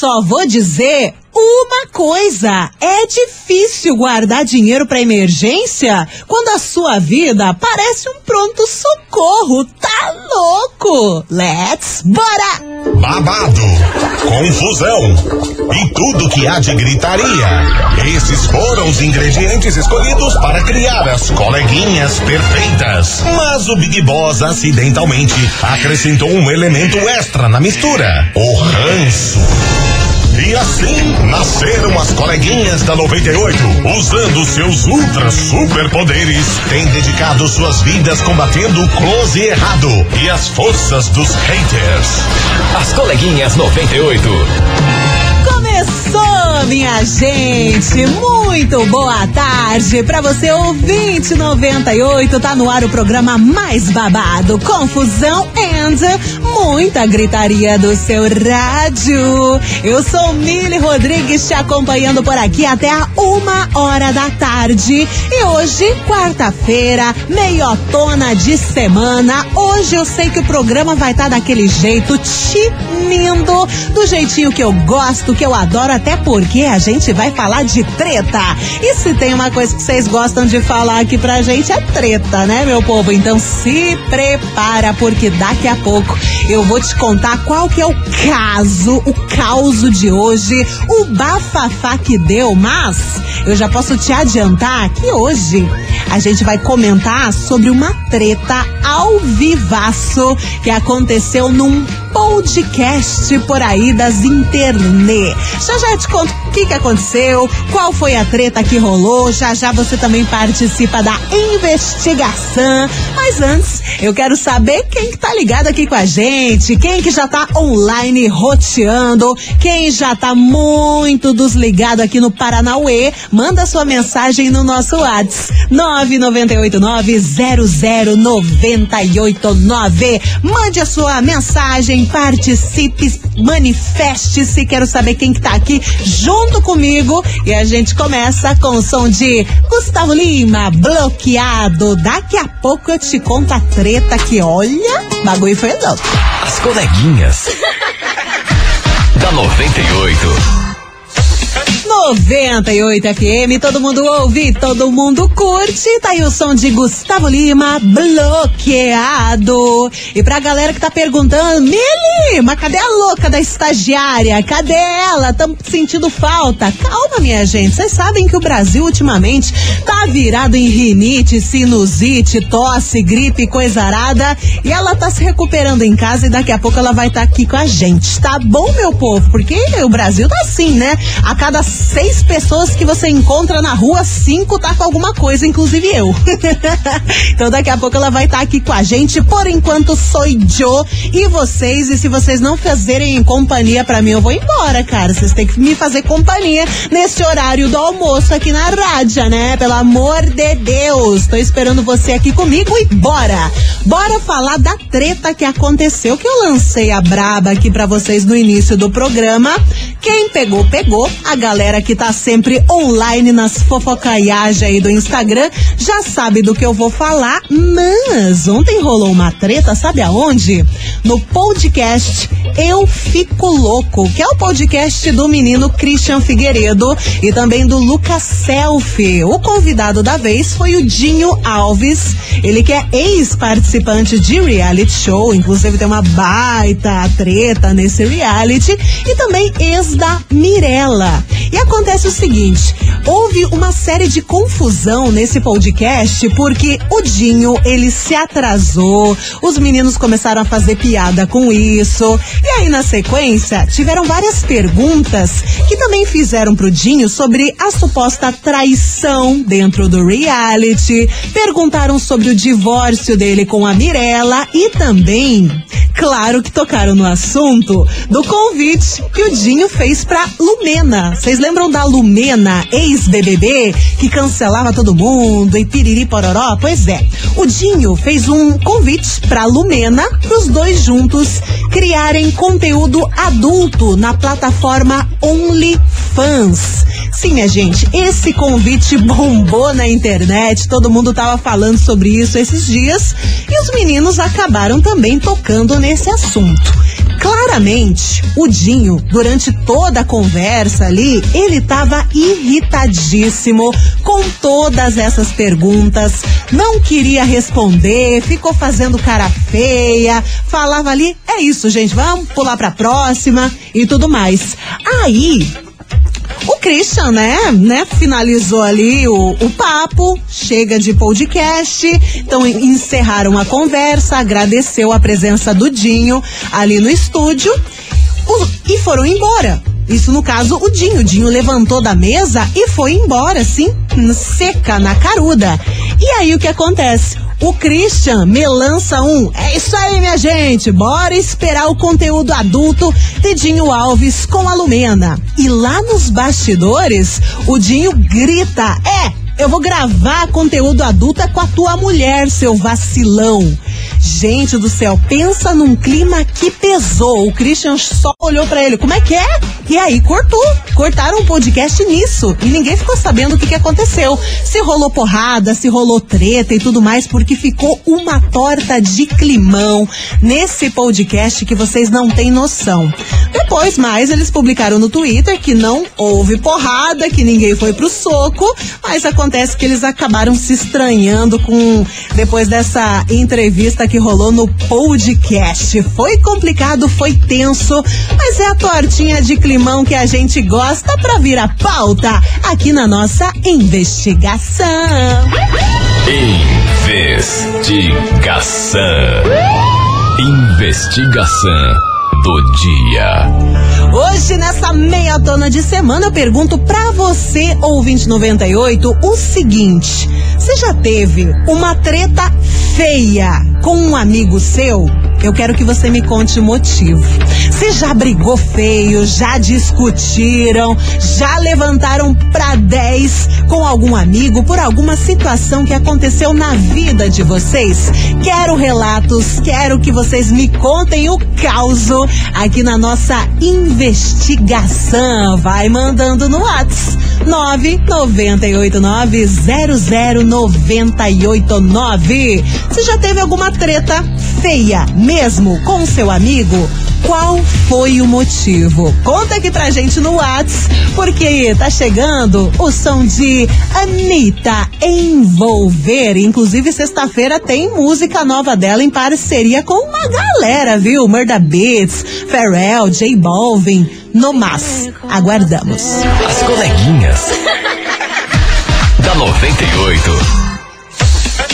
só vou dizer uma coisa: é difícil guardar dinheiro para emergência quando a sua vida parece um pronto socorro. Tá louco? Let's bora! Babado, confusão e tudo que há de gritaria. Esses foram os ingredientes escolhidos para criar as coleguinhas perfeitas. Mas o Big Boss acidentalmente acrescentou um elemento extra na mistura: o ranço. E assim nasceram as coleguinhas da 98, usando seus ultra superpoderes, têm dedicado suas vidas combatendo o close e errado e as forças dos haters. As coleguinhas 98. Começou, minha gente! Muito boa tarde para você, ouvinte 98. Tá no ar o programa mais babado, confusão and muita gritaria do seu rádio. Eu sou Mili Rodrigues te acompanhando por aqui até a uma hora da tarde. E hoje, quarta-feira, meiotona de semana. Hoje eu sei que o programa vai estar tá daquele jeito tinindo, do jeitinho que eu gosto, que eu adoro, até porque a gente vai falar de treta. E se tem uma coisa que vocês gostam de falar aqui pra gente é treta, né, meu povo? Então se prepara, porque daqui a pouco eu vou te contar qual que é o caso, o caos de hoje, o bafafá que deu, mas eu já posso te adiantar que hoje a gente vai comentar sobre uma treta ao vivaço que aconteceu num podcast por aí das internet. Já já te conto o que, que aconteceu, qual foi a treta que rolou. Já já você também participa da investigação. Mas antes, eu quero saber quem que tá ligado aqui com a gente, quem que já tá online roteando, quem já tá muito desligado aqui no Paranauê. Manda sua mensagem no nosso WhatsApp 998900989. Mande a sua mensagem, participe, manifeste-se. Quero saber quem que tá aqui junto comigo e a gente começa com o som de Gustavo Lima, bloqueado. Daqui a pouco eu te conto a treta que olha, bagulho foi louco. As coleguinhas da 98. 98 FM, todo mundo ouve, todo mundo curte. Tá aí o som de Gustavo Lima, bloqueado. E pra galera que tá perguntando, Mili, mas cadê a louca da estagiária? Cadê ela? Tamo sentindo falta. Calma, minha gente. Vocês sabem que o Brasil ultimamente tá virado em rinite, sinusite, tosse, gripe, coisa arada. E ela tá se recuperando em casa e daqui a pouco ela vai estar tá aqui com a gente. Tá bom, meu povo? Porque o Brasil tá assim, né? A cada seis pessoas que você encontra na rua, cinco tá com alguma coisa, inclusive eu. então daqui a pouco ela vai estar tá aqui com a gente. Por enquanto, sou Joe e vocês. E se vocês não fazerem companhia para mim, eu vou embora, cara. Vocês têm que me fazer companhia nesse horário do almoço aqui na rádio, né? Pelo amor de Deus. Tô esperando você aqui comigo e bora! Bora falar da treta que aconteceu, que eu lancei a braba aqui para vocês no início do programa. Quem pegou, pegou. A galera que tá sempre online nas fofocaiagens aí do Instagram já sabe do que eu vou falar, mas ontem rolou uma treta, sabe aonde? No podcast Eu Fico Louco, que é o podcast do menino Christian Figueiredo e também do Lucas Selfie. O convidado da vez foi o Dinho Alves, ele que é ex-participante de reality show, inclusive tem uma baita treta nesse reality, e também ex da Mirella. E acontece o seguinte: houve uma série de confusão nesse podcast porque o Dinho ele se atrasou, os meninos começaram a fazer piada com isso. E aí, na sequência, tiveram várias perguntas que também fizeram pro Dinho sobre a suposta traição dentro do reality. Perguntaram sobre o divórcio dele com a Mirella e também, claro que tocaram no assunto do convite que o Dinho fez pra Lumena. Vocês lembram da Lumena, ex-BBB, que cancelava todo mundo e piriri pororó? Pois é, o Dinho fez um convite pra Lumena, pros dois juntos criarem conteúdo adulto na plataforma OnlyFans. Sim, minha gente, esse convite bombou na internet, todo mundo tava falando sobre isso esses dias e os meninos acabaram também tocando nesse assunto. Claramente, o Dinho, durante toda a conversa ali, ele tava irritadíssimo com todas essas perguntas, não queria responder, ficou fazendo cara feia, falava ali, é isso, gente, vamos pular pra próxima e tudo mais. Aí, o Christian, né, né, finalizou ali o, o papo, chega de podcast, então encerraram a conversa, agradeceu a presença do Dinho ali no estúdio o, e foram embora. Isso no caso o Dinho. O Dinho levantou da mesa e foi embora, assim, seca, na caruda. E aí o que acontece? O Christian me lança um. É isso aí, minha gente. Bora esperar o conteúdo adulto de Dinho Alves com a Lumena. E lá nos bastidores, o Dinho grita: É, eu vou gravar conteúdo adulto com a tua mulher, seu vacilão. Gente do céu, pensa num clima que pesou. O Christian só olhou para ele. Como é que é? E aí cortou. Cortaram o podcast nisso. E ninguém ficou sabendo o que, que aconteceu. Se rolou porrada, se rolou treta e tudo mais, porque ficou uma torta de climão nesse podcast que vocês não têm noção. Depois, mais, eles publicaram no Twitter que não houve porrada, que ninguém foi pro soco, mas acontece que eles acabaram se estranhando com depois dessa entrevista que rolou no podcast. Foi complicado, foi tenso, mas é a tortinha de climão que a gente gosta pra vir a pauta aqui na nossa investigação. Investigação. Investigação do dia. Hoje, nessa meia tona de semana, eu pergunto pra você, ouvinte 98, o seguinte: você já teve uma treta feia com um amigo seu? Eu quero que você me conte o motivo. Você já brigou feio, já discutiram, já levantaram pra 10 com algum amigo por alguma situação que aconteceu na vida de vocês? Quero relatos, quero que vocês me contem o caos aqui na nossa investigação. Vai mandando no WhatsApp 998900989. Você já teve alguma treta feia mesmo com seu amigo? Qual foi o motivo? Conta aqui pra gente no Whats, porque tá chegando o som de Anitta Envolver. Inclusive, sexta-feira tem música nova dela em parceria com uma galera, viu? Murda Beats, Pharrell, J Balvin, no mas. Aguardamos. As coleguinhas. da 98.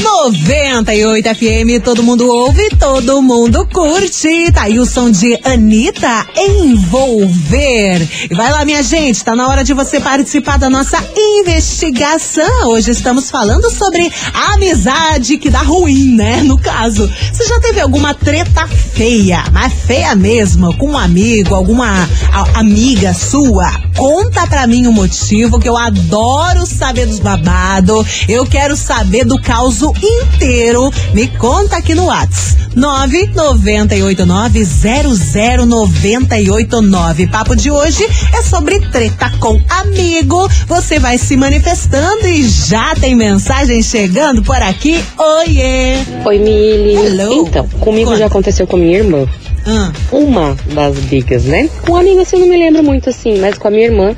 98 FM, todo mundo ouve, todo mundo curte. Tá aí o som de Anitta Envolver. E vai lá, minha gente, tá na hora de você participar da nossa investigação. Hoje estamos falando sobre a amizade que dá ruim, né? No caso, você já teve alguma treta feia, mas feia mesmo, com um amigo, alguma a, amiga sua? Conta pra mim o motivo, que eu adoro saber dos babados. Eu quero saber do caos inteiro. Me conta aqui no Whats. 998900989. Papo de hoje é sobre treta com amigo. Você vai se manifestando e já tem mensagem chegando por aqui. Oiê! Oi, Mili. Hello. Então, comigo Conta. já aconteceu com a minha irmã. Ah, Uma das brigas, né? Com amiga, assim, eu não me lembro muito assim, mas com a minha irmã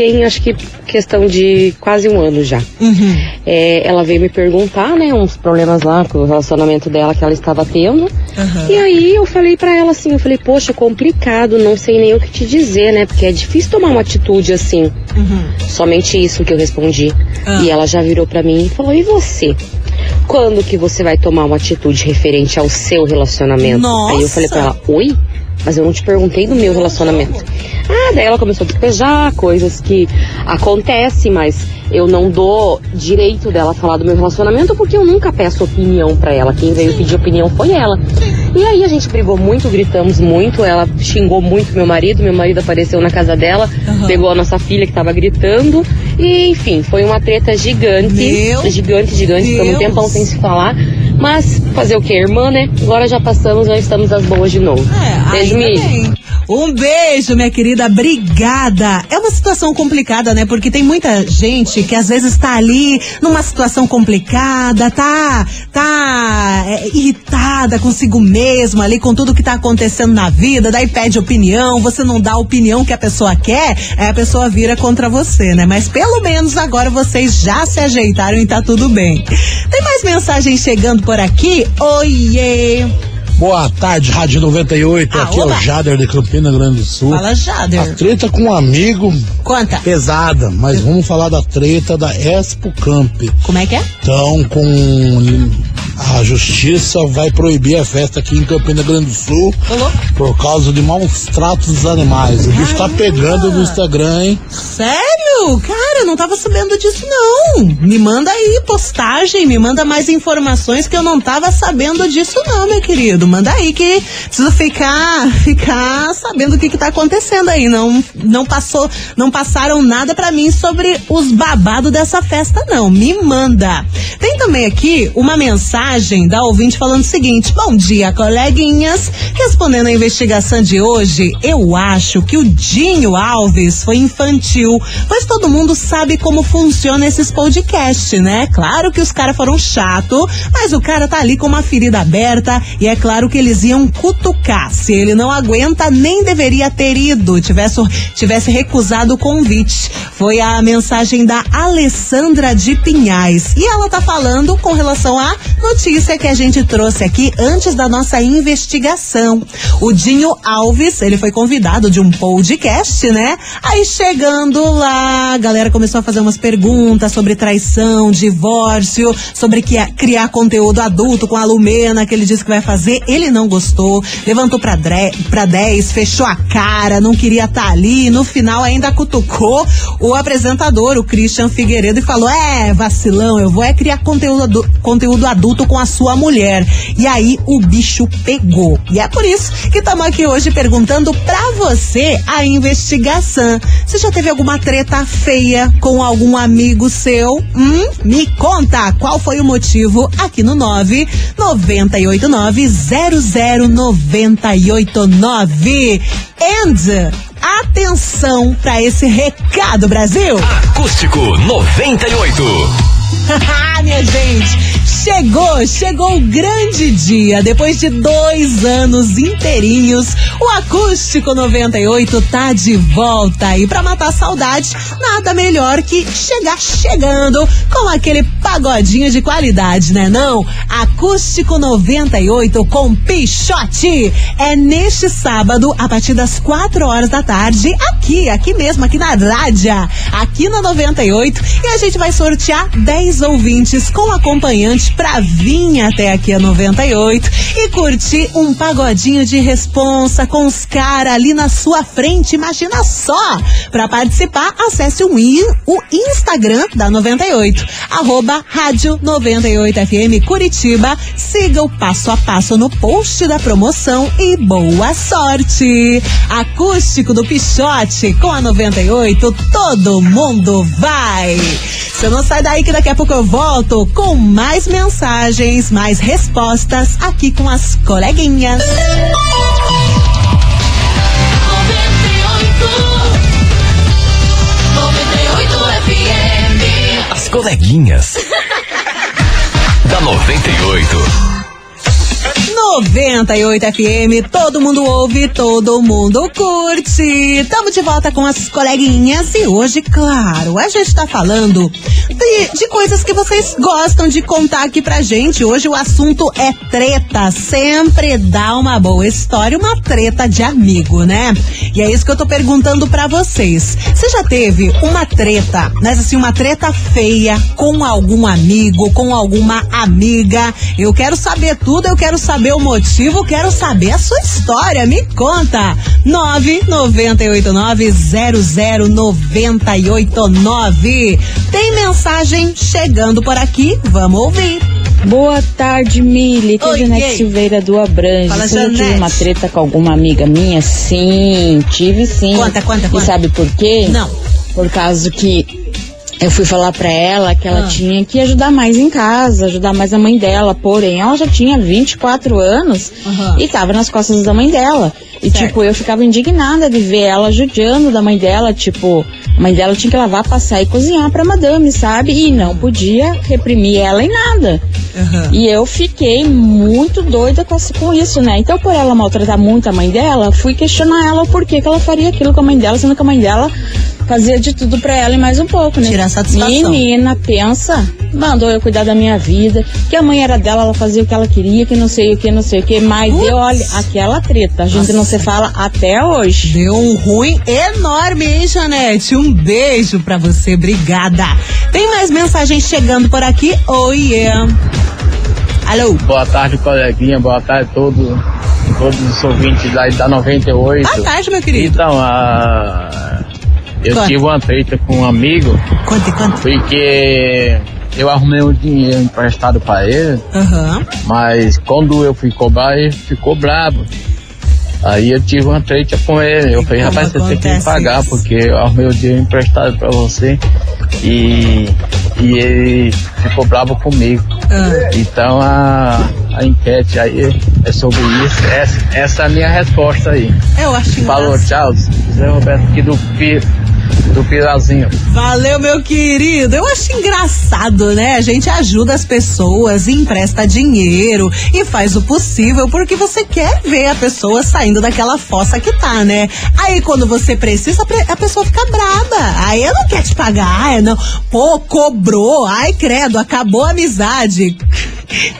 tem, acho que, questão de quase um ano já. uhum. É, ela veio me perguntar, né, uns problemas lá com o relacionamento dela que ela estava tendo. Aham. E aí eu falei pra ela assim, eu falei, poxa, complicado, não sei nem o que te dizer, né? Porque é difícil tomar uma atitude assim. Uhum. Somente isso que eu respondi. Ah. E ela já virou pra mim e falou: "E você? Quando que você vai tomar uma atitude referente ao seu relacionamento?" Nossa! Aí eu falei pra ela: "Oi? Mas eu não te perguntei do meu relacionamento." Ah, daí ela começou a despejar coisas que acontecem, mas eu não dou direito dela falar do meu relacionamento porque eu nunca peço opinião pra ela. Quem veio pedir opinião foi ela. E aí a gente brigou muito, gritamos muito, ela xingou muito meu marido, meu marido apareceu na casa dela, Aham. pegou a nossa filha que tava gritando. E enfim, foi uma treta gigante. Meu gigante, gigante, ficamos um Deus. tempão sem se falar. Mas fazer o que, irmã, né? Agora já passamos, já estamos às boas de novo. É, Beijo, bem. Um beijo, minha querida. Obrigada. É uma situação complicada, né? Porque tem muita gente que às vezes tá ali numa situação complicada, tá, tá é, irritada consigo mesmo ali, com tudo que tá acontecendo na vida, daí pede opinião, você não dá a opinião que a pessoa quer, aí a pessoa vira contra você, né? Mas pelo menos agora vocês já se ajeitaram e tá tudo bem. Tem mais mensagem chegando por aqui? Oiê! Boa tarde, Rádio 98. Ah, Aqui oba. é o Jader de Campina Grande do Sul. Fala, A Jader. treta com um amigo Conta. pesada, mas vamos falar da treta da Expo Camp. Como é que é? Então, com a justiça vai proibir a festa aqui em Campina Grande do Sul Ô, louco. por causa de maus tratos dos animais. O bicho tá pegando no Instagram, hein? Sério? Cara, eu não tava sabendo disso, não. Me manda aí postagem, me manda mais informações que eu não tava sabendo disso, não, meu querido. Manda aí que preciso ficar, ficar sabendo o que que tá acontecendo aí. Não, não passou, não passaram nada pra mim sobre os babados dessa festa, não. Me manda. Tem também aqui uma mensagem da ouvinte falando o seguinte: Bom dia, coleguinhas. Respondendo à investigação de hoje, eu acho que o Dinho Alves foi infantil, pois todo mundo sabe como funciona esses podcasts, né? Claro que os caras foram chato, mas o cara tá ali com uma ferida aberta e é claro que eles iam cutucar. Se ele não aguenta, nem deveria ter ido, tivesse, tivesse recusado o convite. Foi a mensagem da Alessandra de Pinhais. E ela tá falando com relação à notícia que a gente trouxe aqui antes da nossa investigação. O Dinho Alves, ele foi convidado de um podcast, né? Aí chegando lá, a galera começou a fazer umas perguntas sobre traição, divórcio, sobre que, criar conteúdo adulto com a Lumena, que ele disse que vai fazer. Ele não gostou, levantou pra, dre- pra 10, fechou a cara, não queria estar ali. No final ainda cutucou o apresentador, o Christian Figueiredo, e falou: É, vacilão, eu vou é criar conteúdo, conteúdo adulto com a sua mulher. E aí o bicho pegou. E é por isso que estamos aqui hoje perguntando pra você a investigação. Você já teve alguma treta feia com algum amigo seu? Hum? Me conta qual foi o motivo aqui no 9 989 00989. And atenção pra esse recado, Brasil! Acústico 98. Ah, minha gente, chegou, chegou o grande dia. Depois de dois anos inteirinhos, o Acústico 98 tá de volta. E pra matar a saudade, nada melhor que chegar chegando com aquele pagodinho de qualidade, né não? Acústico 98 com Pichote. É neste sábado, a partir das 4 horas da tarde, aqui, aqui mesmo, aqui na rádio, aqui na 98. E a gente vai sortear 10 ouvintes com acompanhante pra vir até aqui a 98 e curtir um pagodinho de responsa com os caras ali na sua frente. Imagina só! Pra participar, acesse o, in- o Instagram da 98, arroba rádio 98FM Curitiba. Siga o passo a passo no post da promoção e boa sorte! Acústico do Pichote com a 98, todo mundo vai! Você não sai daí que daqui a pouco eu volto com mais mensagens, mais respostas aqui com as coleguinhas. 98 FM. As coleguinhas. da 98. 98 FM, todo mundo ouve, todo mundo curte. Tamo de volta com as coleguinhas e hoje, claro, a gente tá falando de, de coisas que vocês gostam de contar aqui pra gente. Hoje o assunto é treta. Sempre dá uma boa história, uma treta de amigo, né? E é isso que eu tô perguntando pra vocês. Você já teve uma treta, mas assim, uma treta feia com algum amigo, com alguma amiga? Eu quero saber tudo, eu quero saber o motivo, quero saber a sua história. Me conta. 998900989. Tem mensagem chegando por aqui? Vamos ouvir. Boa tarde, Mili. Que é Janete. Silveira do Abrange. Fala, Você já tive Janete. uma treta com alguma amiga minha? Sim, tive sim. Conta, conta, E conta. sabe por quê? Não. Por causa que eu fui falar pra ela que ela Ah. tinha que ajudar mais em casa, ajudar mais a mãe dela. Porém, ela já tinha 24 anos e tava nas costas da mãe dela. E, Certo. tipo, eu ficava indignada de ver ela judiando da mãe dela. Tipo, a mãe dela tinha que lavar, passar e cozinhar pra madame, sabe? E não podia reprimir ela em nada. Aham. E eu fiquei muito doida com, com isso, né? Então, por ela maltratar muito a mãe dela, fui questionar ela o porquê que ela faria aquilo com a mãe dela, sendo que a mãe dela fazia de tudo pra ela e mais um pouco, né? Tirar satisfação. Menina, pensa, mandou eu cuidar da minha vida, que a mãe era dela, ela fazia o que ela queria, que não sei o que, não sei o que, mas Putz. deu, olha, aquela treta, a gente não se fala até hoje. Deu um ruim enorme, hein, Janete? Um beijo pra você, obrigada. Tem mais mensagens chegando por aqui? Oh, yeah. Alô? Boa tarde, coleguinha. Boa tarde a todos, todos os ouvintes da, da 98. Boa tarde, meu querido. Então, a, eu tive uma treta com um amigo Conta, conta. porque eu arrumei um dinheiro emprestado para ele, Aham. mas quando eu fui cobrar, ele ficou bravo. Aí eu tive uma treta com ele. Eu E falei, rapaz, você tem que me pagar isso? porque eu arrumei o dinheiro emprestado para você. E, e ele ficou bravo comigo. Ah. Então a, a enquete aí é sobre isso. Essa, essa é a minha resposta aí. Eu acho Falou, tchau. Zé Roberto aqui do, Pi, do Pirazinho. Valeu, meu querido. Eu acho engraçado, né? A gente ajuda as pessoas, empresta dinheiro e faz o possível porque você quer ver a pessoa saindo daquela fossa que tá, né? Aí quando você precisa, a pessoa fica braba. Aí ela não quer te pagar, não. Pô, cobrou. Ai, credo, acabou a amizade.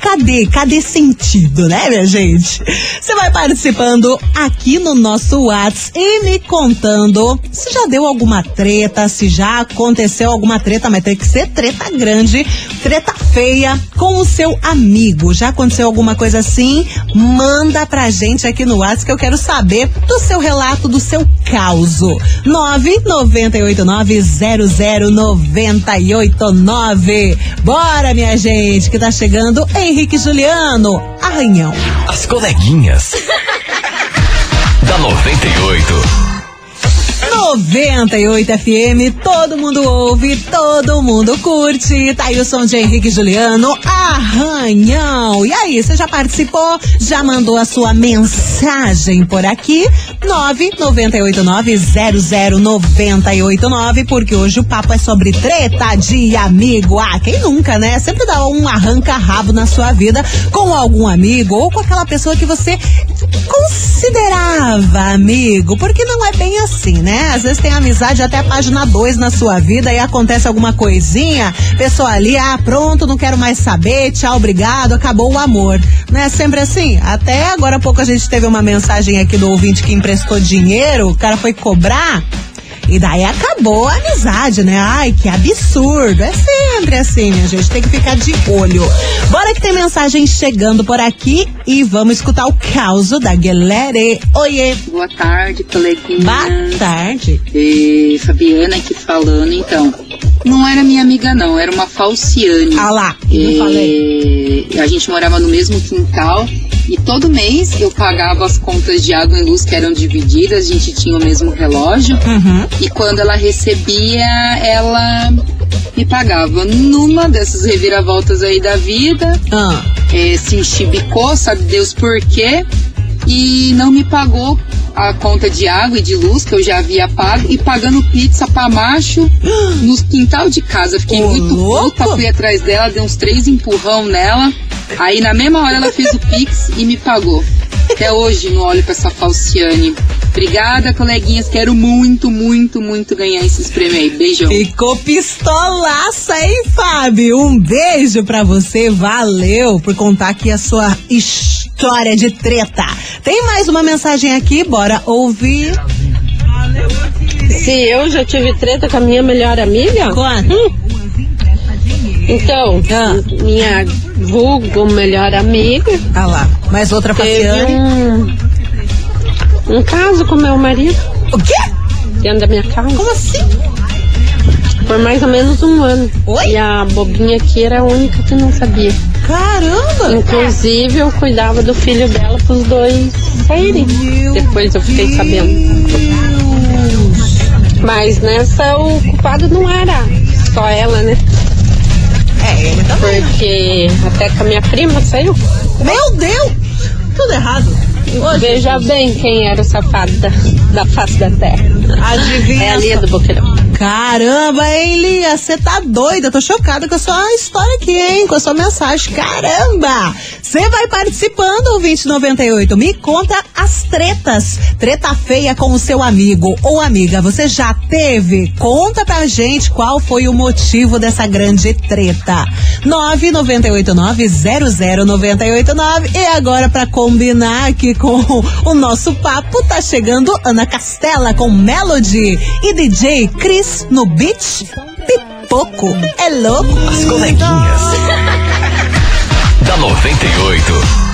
Cadê? Cadê sentido, né, minha gente? Você vai participando aqui no nosso Whats e me contando se já deu alguma treta, se já aconteceu alguma treta, mas tem que ser treta grande, treta feia com o seu amigo. Já aconteceu alguma coisa assim? Manda pra gente aqui no Whats que eu quero saber do seu relato, do seu causo. 998900989. Bora, minha gente, que tá chegando Henrique Juliano, Arranhão. As coleguinhas. da 98. 98 FM, todo mundo ouve, todo mundo curte. Tá aí o som de Henrique Juliano, Arranhão. E aí, você já participou? Já mandou a sua mensagem por aqui? 998900989, porque hoje o papo é sobre treta de amigo. Ah, quem nunca, né? Sempre dá um arranca-rabo na sua vida com algum amigo ou com aquela pessoa que você considerava amigo, porque não é bem assim, né? Às vezes tem amizade até a página 2 na sua vida e acontece alguma coisinha, pessoa ali, ah, pronto, não quero mais saber, tchau, obrigado, acabou o amor. Não é sempre assim? Até agora há pouco a gente teve uma mensagem aqui do ouvinte que dinheiro, o cara foi cobrar. E daí acabou a amizade, né? Ai, que absurdo. É sempre assim, minha gente. Tem que ficar de olho. Bora que tem mensagem chegando por aqui e vamos escutar o caos da galera. Oiê. Boa tarde, coleguinha. Boa tarde. É, Fabiana aqui falando, então. Não era minha amiga, não, era uma falciane. Ah lá, eu falei. A gente morava no mesmo quintal e todo mês eu pagava as contas de água e luz que eram divididas, a gente tinha o mesmo relógio. Uhum. E quando ela recebia, ela me pagava. Numa dessas reviravoltas aí da vida, Ah, é, se enchibicou, sabe Deus por quê, e não me pagou a conta de água e de luz que eu já havia pago e pagando pizza pra macho no quintal de casa. Fiquei Ô, muito louco! puta, fui atrás dela, dei uns três empurrão nela. Aí na mesma hora ela fez o pix e me pagou. Até hoje não olho pra essa falciane. Obrigada, coleguinhas. Quero muito, muito, muito ganhar esses prêmios aí. Beijão. ficou pistolaça, hein, Fábio? Um beijo pra você. Valeu por contar aqui a sua história de treta. Tem mais uma mensagem aqui, bora ouvir. Se eu já tive treta com a minha melhor amiga? Conta. Então, Ah. minha vulgo melhor amiga Ah lá, mais outra Faciane. um, um caso com meu marido O quê? dentro da minha casa Como assim? por mais ou menos um ano. Oi? E a bobinha aqui era a única que não sabia. Caramba! Inclusive, eu cuidava do filho dela pros dois saírem. Depois eu fiquei sabendo. Mas nessa o culpado não era só ela, né? É, ele também. Porque até com a minha prima saiu. Meu Deus! Tudo errado. Veja bem quem era o safado da, da face da terra. Adivinha É a Lia do Boqueirão. Caramba, hein, Lia? Você tá doida? Tô chocada com a sua história aqui, hein? Com a sua mensagem. Caramba! Você vai participando, o 2098. Me conta as tretas. Treta feia com o seu amigo ou amiga. Você já teve? Conta pra gente qual foi o motivo dessa grande treta. 998900989. E agora, pra combinar aqui com o nosso papo, tá chegando Ana Castela com Melody e DJ Cris no beat. Pipoco. É louco? As coleguinhas. da 98.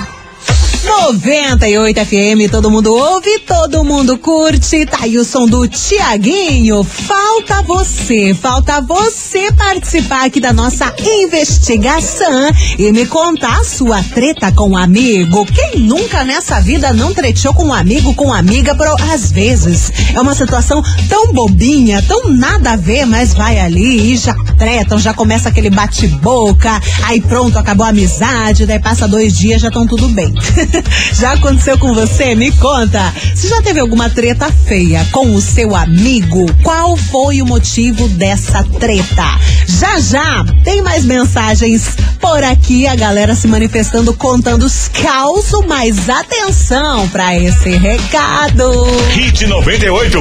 98 FM, todo mundo ouve, todo mundo curte. Tá aí o som do Tiaguinho. Falta você, falta você participar aqui da nossa investigação e me contar a sua treta com um amigo. Quem nunca nessa vida não tretou com um amigo, com amiga, por, às vezes é uma situação tão bobinha, tão nada a ver, mas vai ali e já tretam, já começa aquele bate-boca, aí pronto, acabou a amizade, daí passa dois dias, já estão tudo bem. já aconteceu com você? Me conta. Você já teve alguma treta feia com o seu amigo? Qual foi o motivo dessa treta? Já já tem mais mensagens por aqui, a galera se manifestando, contando os causos, mas atenção para esse recado. Hit 98.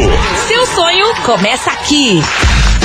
Seu sonho começa aqui.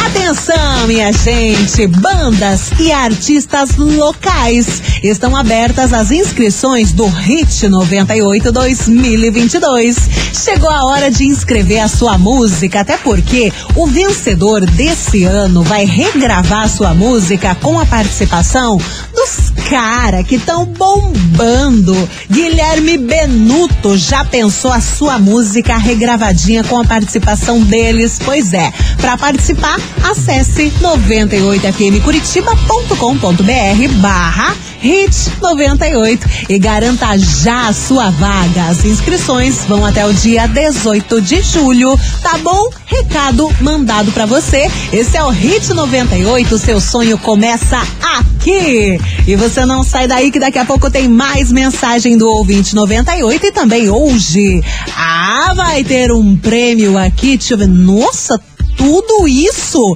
Atenção, minha gente! Bandas e artistas locais estão abertas as inscrições do Hit 98 2022. Chegou a hora de inscrever a sua música, até porque o vencedor desse ano vai regravar sua música com a participação dos cara que estão bombando. Guilherme Benuto já pensou a sua música regravadinha com a participação deles? Pois é, para participar, acesse 98fmcuritiba.com.br barra Hit 98 e garanta já a sua vaga. As inscrições vão até o dia 18 de julho, tá bom? Recado mandado para você. Esse é o Hit 98, seu sonho começa aqui. E você não sai daí que daqui a pouco tem mais mensagem do ouvinte 98 e também hoje. Ah, vai ter um prêmio aqui, deixa eu ver. Nossa, tudo isso?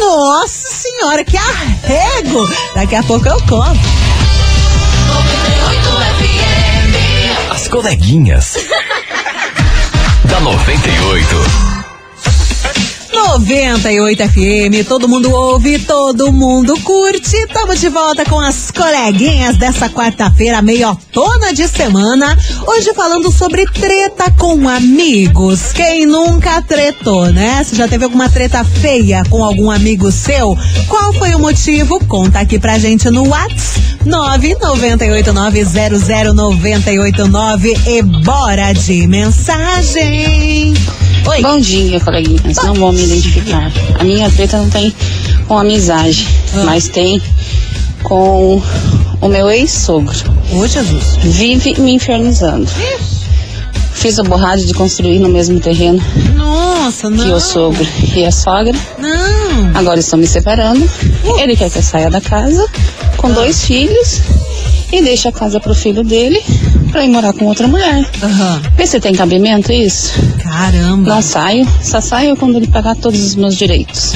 Nossa senhora, que arrego! Daqui a pouco eu conto. As coleguinhas. da 98. 98 FM, todo mundo ouve, todo mundo curte. Estamos de volta com as coleguinhas dessa quarta-feira, meio tona de semana. Hoje falando sobre treta com amigos. Quem nunca tretou, né? Se já teve alguma treta feia com algum amigo seu, qual foi o motivo? Conta aqui pra gente no WhatsApp. 998900989 e bora de mensagem. Oi. Bom dia, coleguinhas. Não vou me identificar. A minha treta não tem com amizade, mas tem com o meu ex-sogro. Ô, Jesus. Vive me infernizando. Fiz a borrada de construir no mesmo terreno Nossa, não. que o sogro e a sogra. Não. Agora estão me separando. Ele quer que eu saia da casa com dois filhos e deixe a casa pro filho dele pra ir morar com outra mulher. Aham. Vê se tem cabimento isso. Caramba. Não saio, só saio quando ele pagar todos os meus direitos.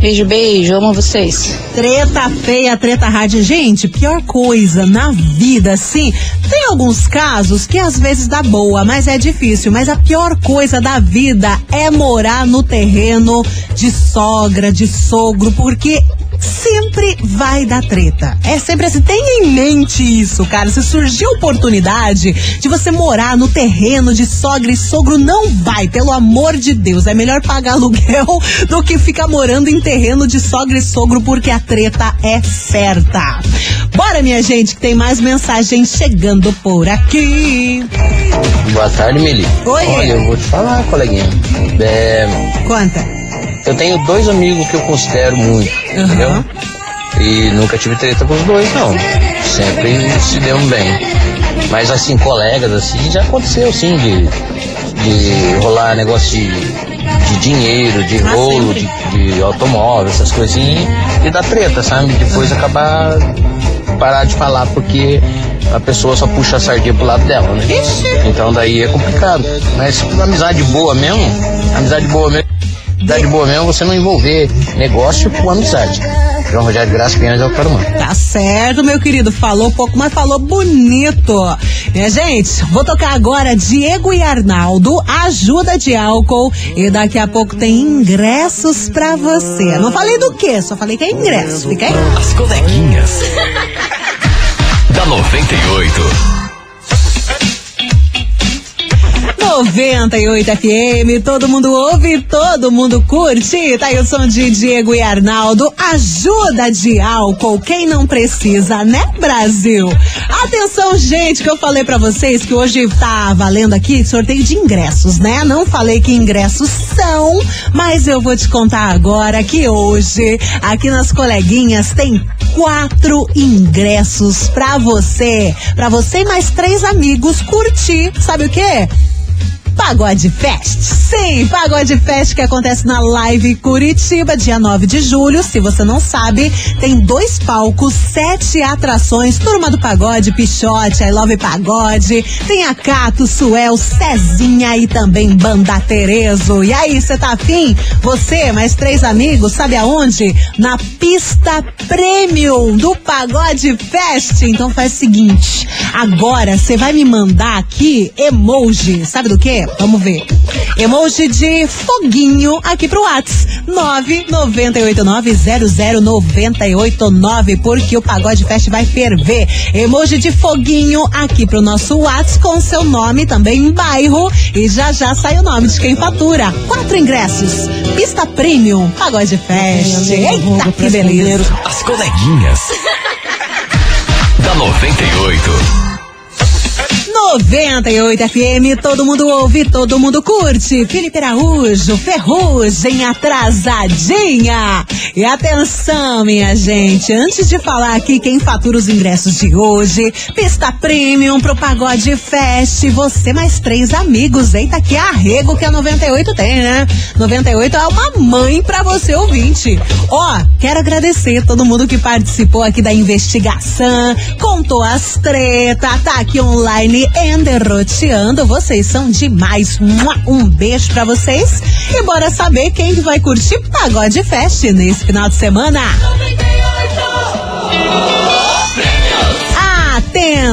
Beijo, beijo, amo vocês. Treta feia, treta rádio. Gente, pior coisa na vida, assim, tem alguns casos que às vezes dá boa, mas é difícil. Mas a pior coisa da vida é morar no terreno de sogra, de sogro, porque sempre vai dar treta. É sempre assim, tenha em mente isso, cara. Se surgir oportunidade de você morar no terreno de sogra e sogro, não vai, pelo amor de Deus. É melhor pagar aluguel do que ficar morando em terreno de sogra e sogro, porque a treta é certa. Bora, minha gente, que tem mais mensagem chegando por aqui. Boa tarde, Meli. Oi. Olha, eu vou te falar, coleguinha. É, Conta. Eu tenho dois amigos que eu considero muito, entendeu? E nunca tive treta com os dois, não. Sempre se deu bem. Mas assim, colegas, assim, já aconteceu, sim, de, de rolar negócio de de dinheiro, de rolo, de, de automóvel, essas coisinhas, e da treta, sabe? Depois acabar parar de falar porque a pessoa só puxa a sardinha pro lado dela, né? Então daí é complicado. Mas amizade boa mesmo, amizade boa mesmo, amizade boa mesmo você não envolver negócio com amizade. João Rogério Graça Pinheiros é o Carumã. Tá certo, meu querido. Falou pouco, mas falou bonito. Minha gente, vou tocar agora Diego e Arnaldo, ajuda de álcool. E daqui a pouco tem ingressos pra você. Não falei do que, só falei que é ingresso. Fica aí. As coleguinhas. da 98. 98 FM, todo mundo ouve, todo mundo curte. Tá aí o som de Diego e Arnaldo. Ajuda de álcool, quem não precisa, né, Brasil? Atenção, gente, que eu falei para vocês que hoje tá valendo aqui sorteio de ingressos, né? Não falei que ingressos são, mas eu vou te contar agora que hoje, aqui nas coleguinhas, tem quatro ingressos pra você. Pra você e mais três amigos curtir. Sabe o quê? Pagode Fest. Sim, Pagode Fest que acontece na Live Curitiba, dia 9 de julho. Se você não sabe, tem dois palcos, sete atrações, Turma do Pagode, Pichote, I Love Pagode, tem a Cato, Suel, Cezinha e também Banda Terezo. E aí, você tá afim? Você, mais três amigos, sabe aonde? Na pista Premium do Pagode Fest. Então faz o seguinte, agora você vai me mandar aqui emoji, sabe do que? Vamos ver. Emoji de foguinho aqui pro Whats. 998900989, porque o Pagode Fest vai ferver. Emoji de foguinho aqui pro nosso Whats com seu nome também bairro e já já sai o nome de quem fatura. Quatro ingressos. Pista Premium, Pagode Fest. Eita, que beleza. As coleguinhas. da 98. 98 FM, todo mundo ouve, todo mundo curte. Felipe Araújo, Ferrugem atrasadinha. E atenção, minha gente, antes de falar aqui quem fatura os ingressos de hoje, pista premium pro Pagode Fest, você mais três amigos. Eita, que arrego que a 98 tem, né? 98 é uma mãe pra você ouvinte. Ó, quero agradecer todo mundo que participou aqui da investigação, contou as tretas, tá aqui online enderroteando. Vocês são demais. Um beijo pra vocês. E bora saber quem vai curtir Pagode Fest nesse final de semana.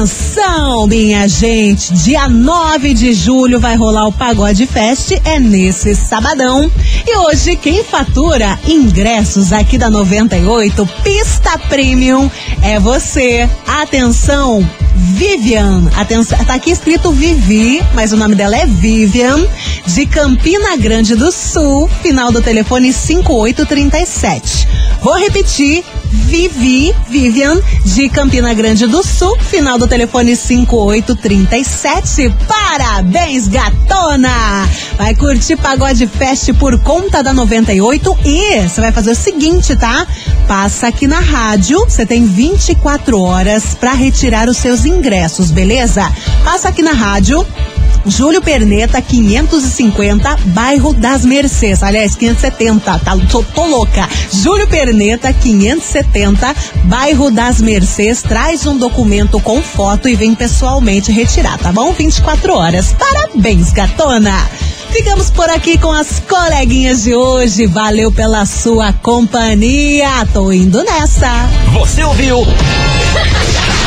Atenção, minha gente! Dia 9 de julho vai rolar o Pagode Fest, é nesse sabadão. E hoje quem fatura ingressos aqui da 98 Pista Premium é você. Atenção, Vivian. Atenção, tá aqui escrito Vivi, mas o nome dela é Vivian, de Campina Grande do Sul, final do telefone 5837. Vou repetir, Vivi, Vivian, de Campina Grande do Sul, final do telefone 5837. Parabéns, gatona! Vai curtir Pagode Fest por conta da 98 e você vai fazer o seguinte, tá? Passa aqui na rádio, você tem 24 horas para retirar os seus ingressos, beleza? Passa aqui na rádio. Júlio Perneta, 550, bairro das Mercês. Aliás, 570, tá? Tô, tô louca. Júlio Perneta, 570, bairro das Mercês. Traz um documento com foto e vem pessoalmente retirar, tá bom? 24 horas. Parabéns, gatona! Ficamos por aqui com as coleguinhas de hoje. Valeu pela sua companhia. Tô indo nessa. Você ouviu?